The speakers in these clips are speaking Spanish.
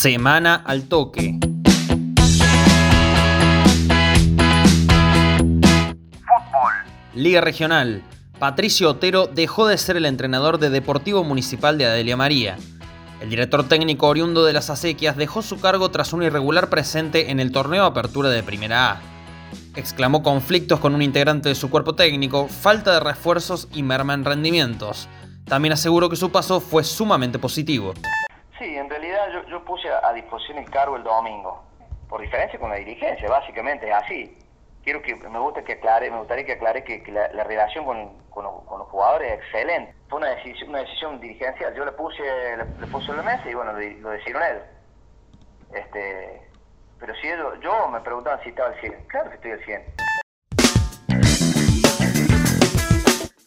Semana al toque. Fútbol. Liga Regional. Patricio Otero dejó de ser el entrenador de Deportivo Municipal de Adelia María. El director técnico oriundo de las acequias dejó su cargo tras un irregular presente en el torneo Apertura de Primera A. Exclamó conflictos con un integrante de su cuerpo técnico, falta de refuerzos y merma en rendimientos. También aseguró que su paso fue sumamente positivo. Puse a disposición el cargo el domingo, por diferencia con la dirigencia, básicamente es así. Quiero que me gusta que aclare, me gustaría que aclare que, que la, la, relación con, con, con, los jugadores es excelente. Fue una decisión, una decisión dirigencial. Yo le puse, le, le puse la mesa y bueno, lo, lo decidieron él. Este, pero si ellos, yo me preguntaban si estaba al 100. Claro que estoy al 100.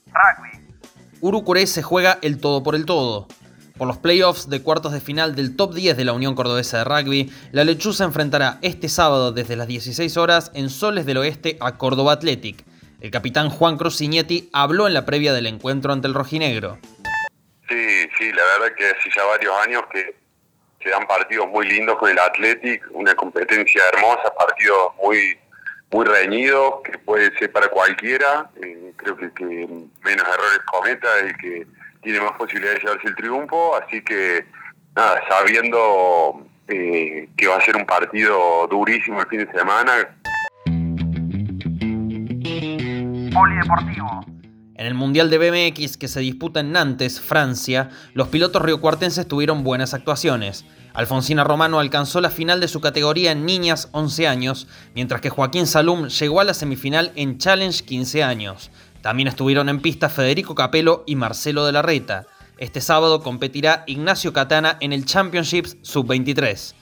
Rugby. Urucuré se juega el todo por el todo. Por los playoffs de cuartos de final del top 10 de la Unión Cordobesa de Rugby, la Lechuza enfrentará este sábado desde las 16 horas en Soles del Oeste a Córdoba Athletic. El capitán Juan Cruz Ciñetti habló en la previa del encuentro ante el rojinegro. Sí, sí, la verdad que hace ya varios años que se dan partidos muy lindos con el Athletic, una competencia hermosa, partidos muy muy reñidos, que puede ser para cualquiera. Eh, creo que, que menos errores cometa el que tiene más posibilidades de llevarse el triunfo, así que nada, sabiendo eh, que va a ser un partido durísimo el fin de semana. Polideportivo. En el Mundial de BMX que se disputa en Nantes, Francia, los pilotos riocuartenses tuvieron buenas actuaciones. Alfonsina Romano alcanzó la final de su categoría en niñas 11 años, mientras que Joaquín Salum llegó a la semifinal en Challenge 15 años. También estuvieron en pista Federico Capello y Marcelo de la Reta. Este sábado competirá Ignacio Catana en el Championships Sub-23.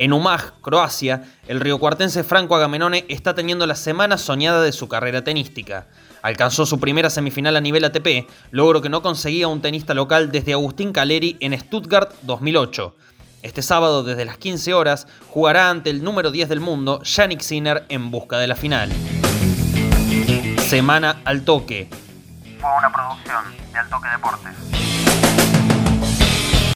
En Umag, Croacia, el riocuartense Franco Agamenone está teniendo la semana soñada de su carrera tenística. Alcanzó su primera semifinal a nivel ATP, logro que no conseguía un tenista local desde Agustín Caleri en Stuttgart 2008. Este sábado, desde las 15 horas, jugará ante el número 10 del mundo, Yannick Sinner, en busca de la final. Semana al toque. Fue una producción de Al Toque Deportes.